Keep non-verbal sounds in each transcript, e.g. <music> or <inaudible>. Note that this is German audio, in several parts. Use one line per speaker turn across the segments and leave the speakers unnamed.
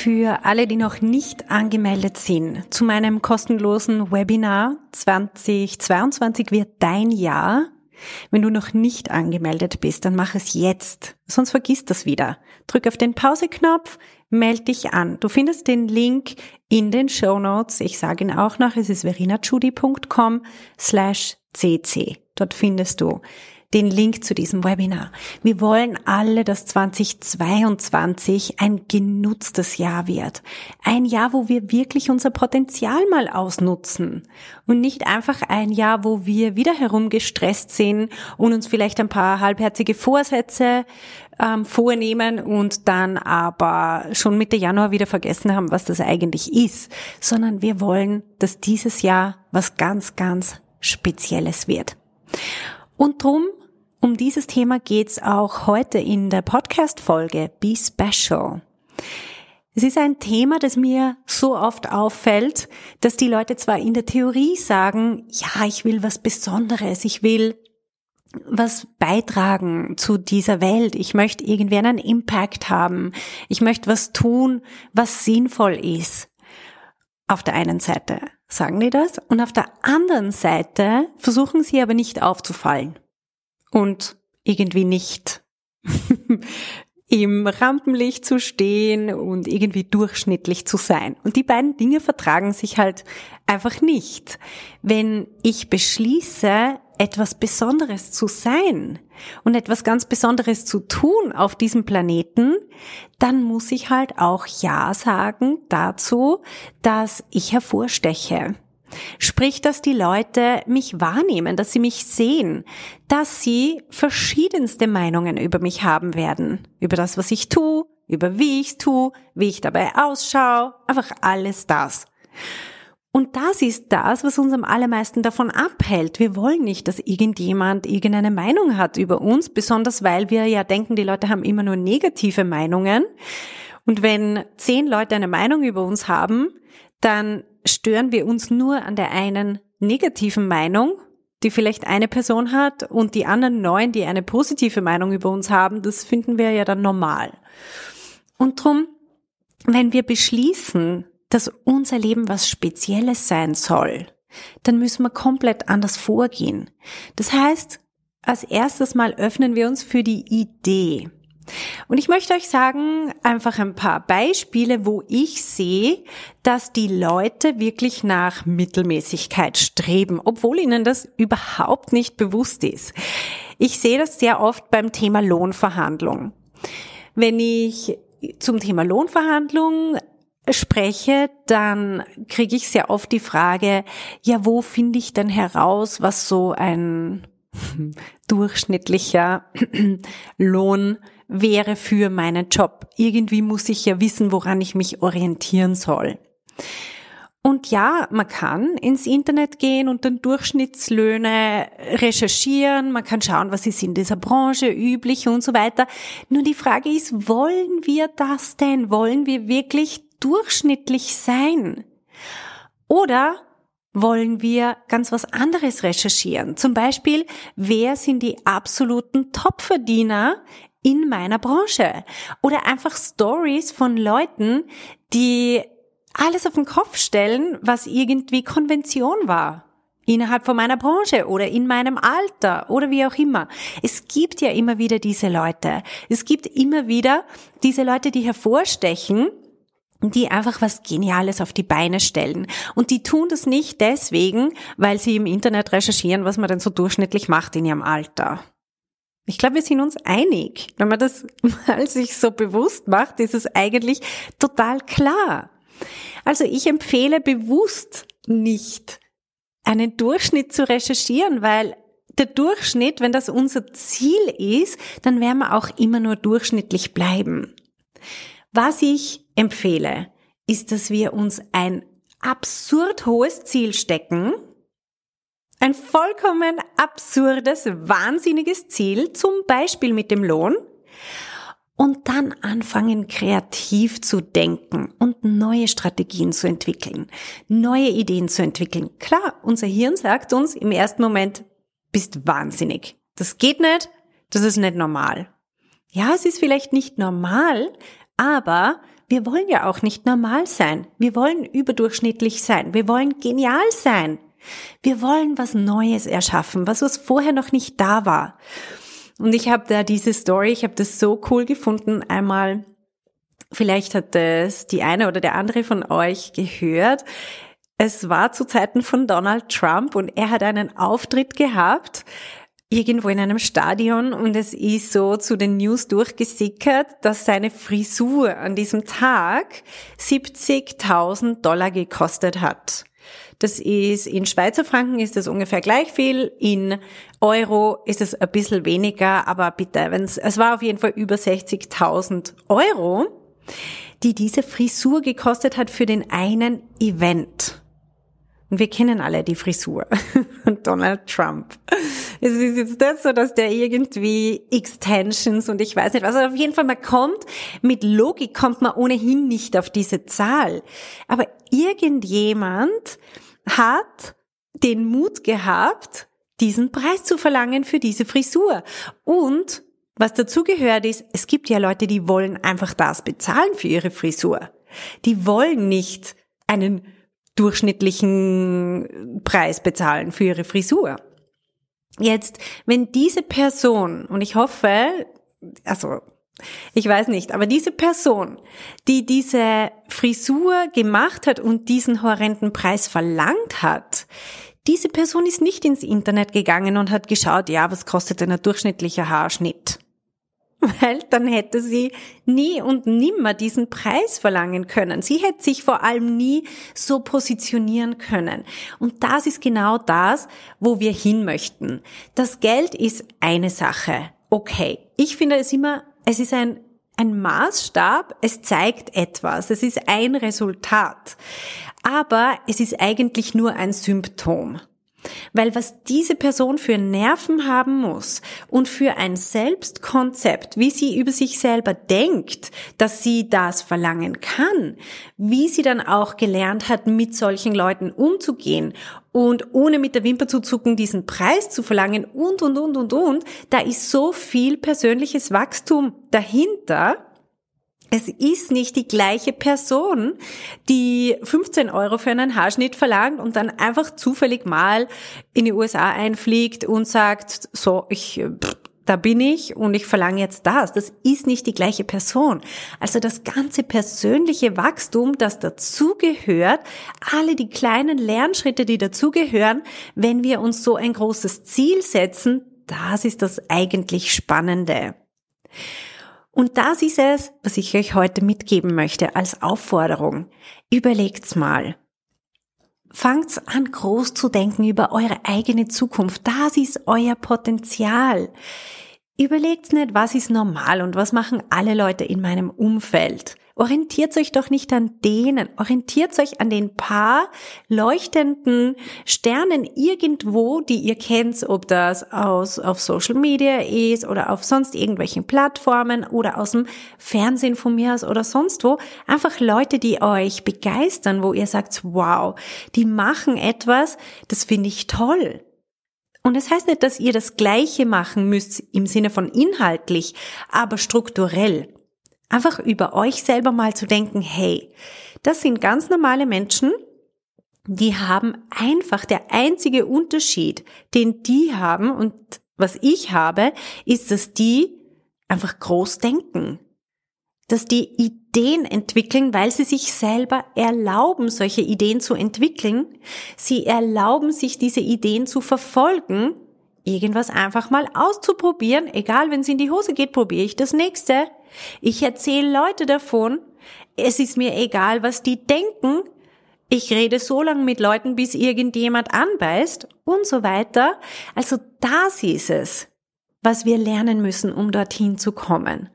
für alle, die noch nicht angemeldet sind zu meinem kostenlosen Webinar 2022 wird dein Jahr. Wenn du noch nicht angemeldet bist, dann mach es jetzt, sonst vergiss das wieder. Drück auf den Pauseknopf, melde dich an. Du findest den Link in den Show Notes. Ich sage ihn auch noch, es ist verinachudi.com slash cc. Dort findest du den Link zu diesem Webinar. Wir wollen alle, dass 2022 ein genutztes Jahr wird. Ein Jahr, wo wir wirklich unser Potenzial mal ausnutzen. Und nicht einfach ein Jahr, wo wir wieder herumgestresst sind und uns vielleicht ein paar halbherzige Vorsätze ähm, vornehmen und dann aber schon Mitte Januar wieder vergessen haben, was das eigentlich ist, sondern wir wollen, dass dieses Jahr was ganz, ganz Spezielles wird. Und drum um dieses Thema geht's auch heute in der Podcast-Folge Be Special. Es ist ein Thema, das mir so oft auffällt, dass die Leute zwar in der Theorie sagen, ja, ich will was Besonderes, ich will was beitragen zu dieser Welt. Ich möchte irgendwie einen Impact haben. Ich möchte was tun, was sinnvoll ist. Auf der einen Seite sagen die das und auf der anderen Seite versuchen sie aber nicht aufzufallen und irgendwie nicht <laughs> im Rampenlicht zu stehen und irgendwie durchschnittlich zu sein. Und die beiden Dinge vertragen sich halt einfach nicht. Wenn ich beschließe, etwas Besonderes zu sein und etwas ganz Besonderes zu tun auf diesem Planeten, dann muss ich halt auch Ja sagen dazu, dass ich hervorsteche. Sprich, dass die Leute mich wahrnehmen, dass sie mich sehen, dass sie verschiedenste Meinungen über mich haben werden. Über das, was ich tue, über wie ich es tue, wie ich dabei ausschaue, einfach alles das. Und das ist das, was uns am allermeisten davon abhält. Wir wollen nicht, dass irgendjemand irgendeine Meinung hat über uns, besonders weil wir ja denken, die Leute haben immer nur negative Meinungen. Und wenn zehn Leute eine Meinung über uns haben, dann stören wir uns nur an der einen negativen Meinung, die vielleicht eine Person hat und die anderen neun, die eine positive Meinung über uns haben, das finden wir ja dann normal. Und drum, wenn wir beschließen, dass unser Leben was Spezielles sein soll, dann müssen wir komplett anders vorgehen. Das heißt, als erstes Mal öffnen wir uns für die Idee. Und ich möchte euch sagen, einfach ein paar Beispiele, wo ich sehe, dass die Leute wirklich nach Mittelmäßigkeit streben, obwohl ihnen das überhaupt nicht bewusst ist. Ich sehe das sehr oft beim Thema Lohnverhandlung. Wenn ich zum Thema Lohnverhandlung spreche, dann kriege ich sehr oft die Frage, ja, wo finde ich denn heraus, was so ein <laughs> durchschnittlicher <clears throat> Lohn wäre für meinen Job. Irgendwie muss ich ja wissen, woran ich mich orientieren soll. Und ja, man kann ins Internet gehen und dann Durchschnittslöhne recherchieren, man kann schauen, was ist in dieser Branche üblich und so weiter. Nur die Frage ist, wollen wir das denn? Wollen wir wirklich durchschnittlich sein? Oder wollen wir ganz was anderes recherchieren? Zum Beispiel, wer sind die absoluten Topverdiener in meiner Branche oder einfach Stories von Leuten, die alles auf den Kopf stellen, was irgendwie Konvention war innerhalb von meiner Branche oder in meinem Alter oder wie auch immer. Es gibt ja immer wieder diese Leute. Es gibt immer wieder diese Leute, die hervorstechen, die einfach was Geniales auf die Beine stellen. Und die tun das nicht deswegen, weil sie im Internet recherchieren, was man denn so durchschnittlich macht in ihrem Alter. Ich glaube, wir sind uns einig. Wenn man das <laughs> mal sich so bewusst macht, ist es eigentlich total klar. Also ich empfehle bewusst nicht, einen Durchschnitt zu recherchieren, weil der Durchschnitt, wenn das unser Ziel ist, dann werden wir auch immer nur durchschnittlich bleiben. Was ich empfehle, ist, dass wir uns ein absurd hohes Ziel stecken, ein vollkommen absurdes, wahnsinniges Ziel, zum Beispiel mit dem Lohn, und dann anfangen, kreativ zu denken und neue Strategien zu entwickeln, neue Ideen zu entwickeln. Klar, unser Hirn sagt uns im ersten Moment, bist wahnsinnig. Das geht nicht, das ist nicht normal. Ja, es ist vielleicht nicht normal, aber wir wollen ja auch nicht normal sein. Wir wollen überdurchschnittlich sein. Wir wollen genial sein. Wir wollen was Neues erschaffen, was was vorher noch nicht da war. Und ich habe da diese Story, ich habe das so cool gefunden, einmal, vielleicht hat das die eine oder der andere von euch gehört. Es war zu Zeiten von Donald Trump und er hat einen Auftritt gehabt, irgendwo in einem Stadion und es ist so zu den News durchgesickert, dass seine Frisur an diesem Tag 70.000 Dollar gekostet hat. Das ist in Schweizer Franken ist das ungefähr gleich viel, in Euro ist es ein bisschen weniger, aber bitte, wenn's, es war auf jeden Fall über 60.000 Euro, die diese Frisur gekostet hat für den einen Event. Und wir kennen alle die Frisur <laughs> von Donald Trump. Es ist jetzt nicht so, dass der irgendwie Extensions und ich weiß nicht was. Also auf jeden Fall, man kommt, mit Logik kommt man ohnehin nicht auf diese Zahl. Aber irgendjemand hat den Mut gehabt, diesen Preis zu verlangen für diese Frisur. Und was dazu gehört ist, es gibt ja Leute, die wollen einfach das bezahlen für ihre Frisur. Die wollen nicht einen durchschnittlichen Preis bezahlen für ihre Frisur. Jetzt, wenn diese Person, und ich hoffe, also ich weiß nicht, aber diese Person, die diese Frisur gemacht hat und diesen horrenden Preis verlangt hat, diese Person ist nicht ins Internet gegangen und hat geschaut, ja, was kostet denn ein durchschnittlicher Haarschnitt? Weil dann hätte sie nie und nimmer diesen Preis verlangen können. Sie hätte sich vor allem nie so positionieren können. Und das ist genau das, wo wir hin möchten. Das Geld ist eine Sache. Okay. Ich finde es immer es ist ein, ein Maßstab, es zeigt etwas, es ist ein Resultat. Aber es ist eigentlich nur ein Symptom. Weil was diese Person für Nerven haben muss und für ein Selbstkonzept, wie sie über sich selber denkt, dass sie das verlangen kann, wie sie dann auch gelernt hat, mit solchen Leuten umzugehen und ohne mit der Wimper zu zucken diesen Preis zu verlangen und, und, und, und, und, da ist so viel persönliches Wachstum dahinter, es ist nicht die gleiche Person, die 15 Euro für einen Haarschnitt verlangt und dann einfach zufällig mal in die USA einfliegt und sagt, so, ich, da bin ich und ich verlange jetzt das. Das ist nicht die gleiche Person. Also das ganze persönliche Wachstum, das dazugehört, alle die kleinen Lernschritte, die dazugehören, wenn wir uns so ein großes Ziel setzen, das ist das eigentlich Spannende. Und das ist es, was ich euch heute mitgeben möchte als Aufforderung. Überlegt's mal. Fangt's an, groß zu denken über eure eigene Zukunft. Das ist euer Potenzial. Überlegt's nicht, was ist normal und was machen alle Leute in meinem Umfeld. Orientiert euch doch nicht an denen, orientiert euch an den paar leuchtenden Sternen irgendwo, die ihr kennt, ob das aus, auf Social Media ist oder auf sonst irgendwelchen Plattformen oder aus dem Fernsehen von mir aus oder sonst wo. Einfach Leute, die euch begeistern, wo ihr sagt, wow, die machen etwas, das finde ich toll. Und das heißt nicht, dass ihr das Gleiche machen müsst im Sinne von inhaltlich, aber strukturell. Einfach über euch selber mal zu denken, hey, das sind ganz normale Menschen, die haben einfach der einzige Unterschied, den die haben und was ich habe, ist, dass die einfach groß denken. Dass die Ideen entwickeln, weil sie sich selber erlauben, solche Ideen zu entwickeln. Sie erlauben sich diese Ideen zu verfolgen, irgendwas einfach mal auszuprobieren. Egal, wenn es in die Hose geht, probiere ich das nächste. Ich erzähle Leute davon, es ist mir egal, was die denken, ich rede so lange mit Leuten, bis irgendjemand anbeißt und so weiter. Also das ist es, was wir lernen müssen, um dorthin zu kommen.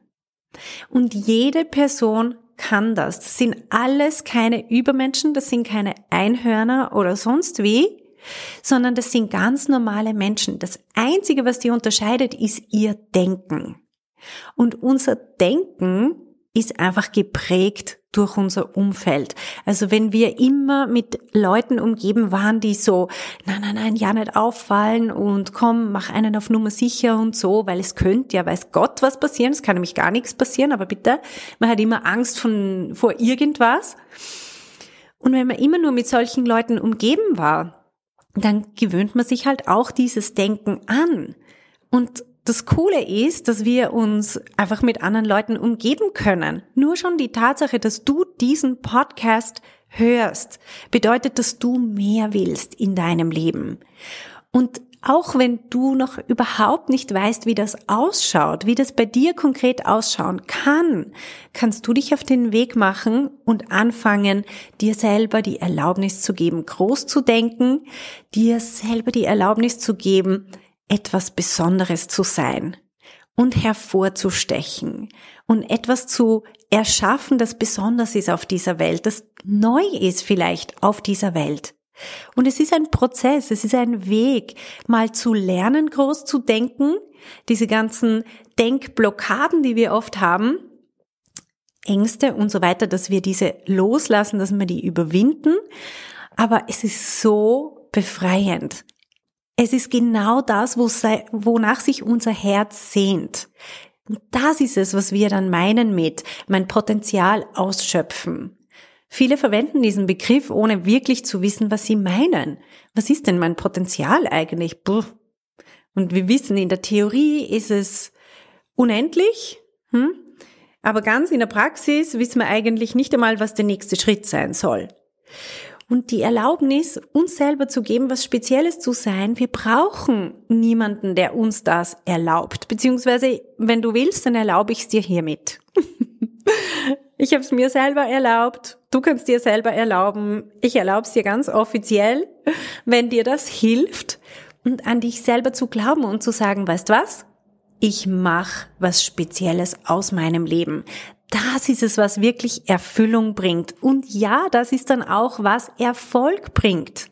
Und jede Person kann das. Das sind alles keine Übermenschen, das sind keine Einhörner oder sonst wie, sondern das sind ganz normale Menschen. Das Einzige, was die unterscheidet, ist ihr Denken. Und unser Denken ist einfach geprägt durch unser Umfeld. Also wenn wir immer mit Leuten umgeben waren, die so, nein, nein, nein, ja nicht auffallen und komm, mach einen auf Nummer sicher und so, weil es könnte ja, weiß Gott, was passieren, es kann nämlich gar nichts passieren, aber bitte, man hat immer Angst von, vor irgendwas. Und wenn man immer nur mit solchen Leuten umgeben war, dann gewöhnt man sich halt auch dieses Denken an. Und das Coole ist, dass wir uns einfach mit anderen Leuten umgeben können. Nur schon die Tatsache, dass du diesen Podcast hörst, bedeutet, dass du mehr willst in deinem Leben. Und auch wenn du noch überhaupt nicht weißt, wie das ausschaut, wie das bei dir konkret ausschauen kann, kannst du dich auf den Weg machen und anfangen, dir selber die Erlaubnis zu geben, groß zu denken, dir selber die Erlaubnis zu geben, etwas Besonderes zu sein und hervorzustechen und etwas zu erschaffen, das besonders ist auf dieser Welt, das neu ist vielleicht auf dieser Welt. Und es ist ein Prozess, es ist ein Weg, mal zu lernen, groß zu denken, diese ganzen Denkblockaden, die wir oft haben, Ängste und so weiter, dass wir diese loslassen, dass wir die überwinden. Aber es ist so befreiend. Es ist genau das, wonach sich unser Herz sehnt. Und das ist es, was wir dann meinen mit mein Potenzial ausschöpfen. Viele verwenden diesen Begriff, ohne wirklich zu wissen, was sie meinen. Was ist denn mein Potenzial eigentlich? Puh. Und wir wissen, in der Theorie ist es unendlich, hm? aber ganz in der Praxis wissen wir eigentlich nicht einmal, was der nächste Schritt sein soll und die Erlaubnis, uns selber zu geben, was Spezielles zu sein. Wir brauchen niemanden, der uns das erlaubt. Beziehungsweise, wenn du willst, dann erlaube ich es dir hiermit. <laughs> ich habe es mir selber erlaubt. Du kannst dir selber erlauben. Ich erlaube es dir ganz offiziell, wenn dir das hilft und an dich selber zu glauben und zu sagen, weißt was? Ich mache was Spezielles aus meinem Leben das ist es, was wirklich Erfüllung bringt. Und ja, das ist dann auch, was Erfolg bringt.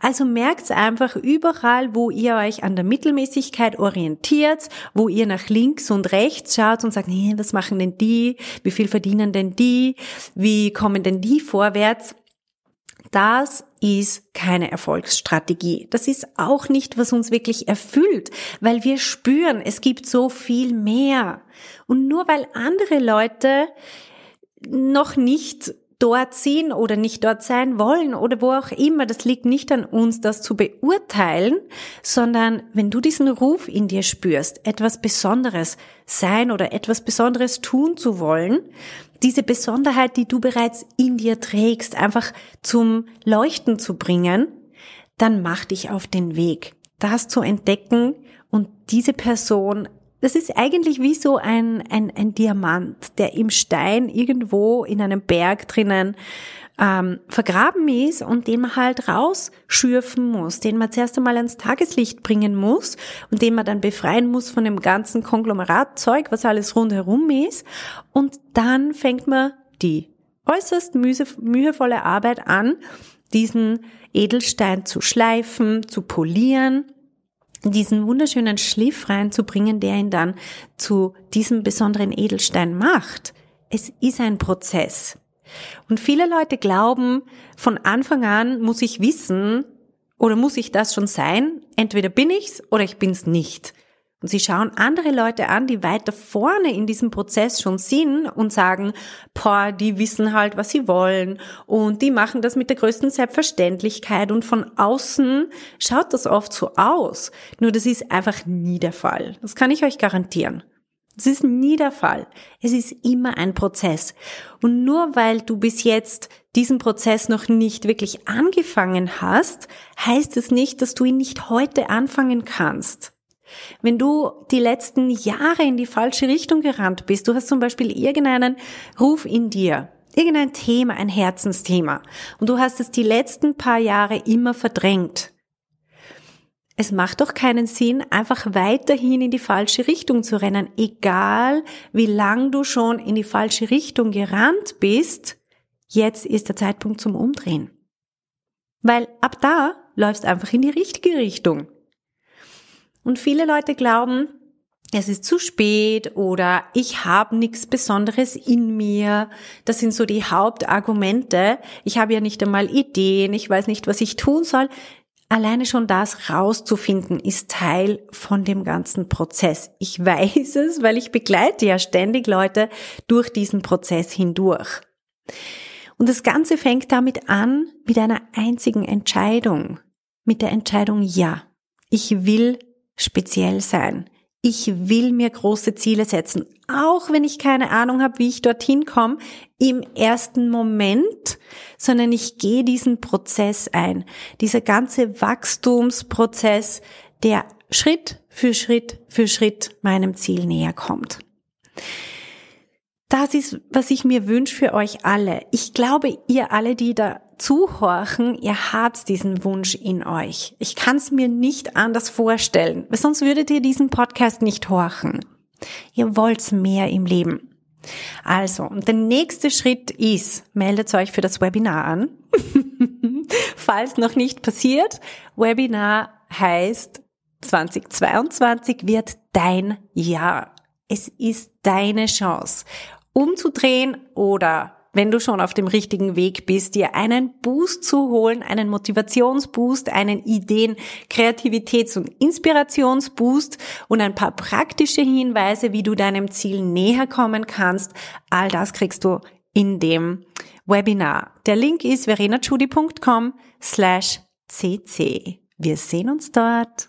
Also merkt einfach überall, wo ihr euch an der Mittelmäßigkeit orientiert, wo ihr nach links und rechts schaut und sagt, nee, was machen denn die? Wie viel verdienen denn die? Wie kommen denn die vorwärts? Das ist keine Erfolgsstrategie. Das ist auch nicht, was uns wirklich erfüllt, weil wir spüren, es gibt so viel mehr. Und nur weil andere Leute noch nicht dort sind oder nicht dort sein wollen oder wo auch immer. Das liegt nicht an uns, das zu beurteilen, sondern wenn du diesen Ruf in dir spürst, etwas Besonderes sein oder etwas Besonderes tun zu wollen, diese Besonderheit, die du bereits in dir trägst, einfach zum Leuchten zu bringen, dann mach dich auf den Weg, das zu entdecken und diese Person das ist eigentlich wie so ein, ein, ein Diamant, der im Stein irgendwo in einem Berg drinnen ähm, vergraben ist und den man halt rausschürfen muss, den man zuerst einmal ans Tageslicht bringen muss und den man dann befreien muss von dem ganzen Konglomeratzeug, was alles rundherum ist. Und dann fängt man die äußerst mühevolle Arbeit an, diesen Edelstein zu schleifen, zu polieren diesen wunderschönen Schliff reinzubringen, der ihn dann zu diesem besonderen Edelstein macht. Es ist ein Prozess. Und viele Leute glauben, von Anfang an muss ich wissen oder muss ich das schon sein, entweder bin ich's oder ich bin's nicht. Und sie schauen andere Leute an, die weiter vorne in diesem Prozess schon sind und sagen, boah, die wissen halt, was sie wollen und die machen das mit der größten Selbstverständlichkeit und von außen schaut das oft so aus. Nur das ist einfach nie der Fall. Das kann ich euch garantieren. Das ist nie der Fall. Es ist immer ein Prozess. Und nur weil du bis jetzt diesen Prozess noch nicht wirklich angefangen hast, heißt es nicht, dass du ihn nicht heute anfangen kannst. Wenn du die letzten Jahre in die falsche Richtung gerannt bist, du hast zum Beispiel irgendeinen Ruf in dir, irgendein Thema, ein Herzensthema, und du hast es die letzten paar Jahre immer verdrängt, es macht doch keinen Sinn, einfach weiterhin in die falsche Richtung zu rennen, egal wie lang du schon in die falsche Richtung gerannt bist. Jetzt ist der Zeitpunkt zum Umdrehen. Weil ab da läufst einfach in die richtige Richtung. Und viele Leute glauben, es ist zu spät oder ich habe nichts Besonderes in mir. Das sind so die Hauptargumente. Ich habe ja nicht einmal Ideen, ich weiß nicht, was ich tun soll. Alleine schon das rauszufinden ist Teil von dem ganzen Prozess. Ich <laughs> weiß es, weil ich begleite ja ständig Leute durch diesen Prozess hindurch. Und das Ganze fängt damit an mit einer einzigen Entscheidung. Mit der Entscheidung Ja. Ich will speziell sein. Ich will mir große Ziele setzen, auch wenn ich keine Ahnung habe, wie ich dorthin komme im ersten Moment, sondern ich gehe diesen Prozess ein. Dieser ganze Wachstumsprozess, der Schritt für Schritt für Schritt meinem Ziel näher kommt. Das ist, was ich mir wünsche für euch alle. Ich glaube, ihr alle, die da zuhorchen, ihr habt diesen Wunsch in euch. Ich kann es mir nicht anders vorstellen, sonst würdet ihr diesen Podcast nicht horchen. Ihr wollt mehr im Leben. Also, der nächste Schritt ist, meldet euch für das Webinar an. <laughs> Falls noch nicht passiert, Webinar heißt 2022 wird dein Jahr. Es ist deine Chance, umzudrehen oder wenn du schon auf dem richtigen Weg bist, dir einen Boost zu holen, einen Motivationsboost, einen Ideen-, Kreativitäts- und Inspirationsboost und ein paar praktische Hinweise, wie du deinem Ziel näher kommen kannst. All das kriegst du in dem Webinar. Der Link ist verenachudi.com slash cc. Wir sehen uns dort.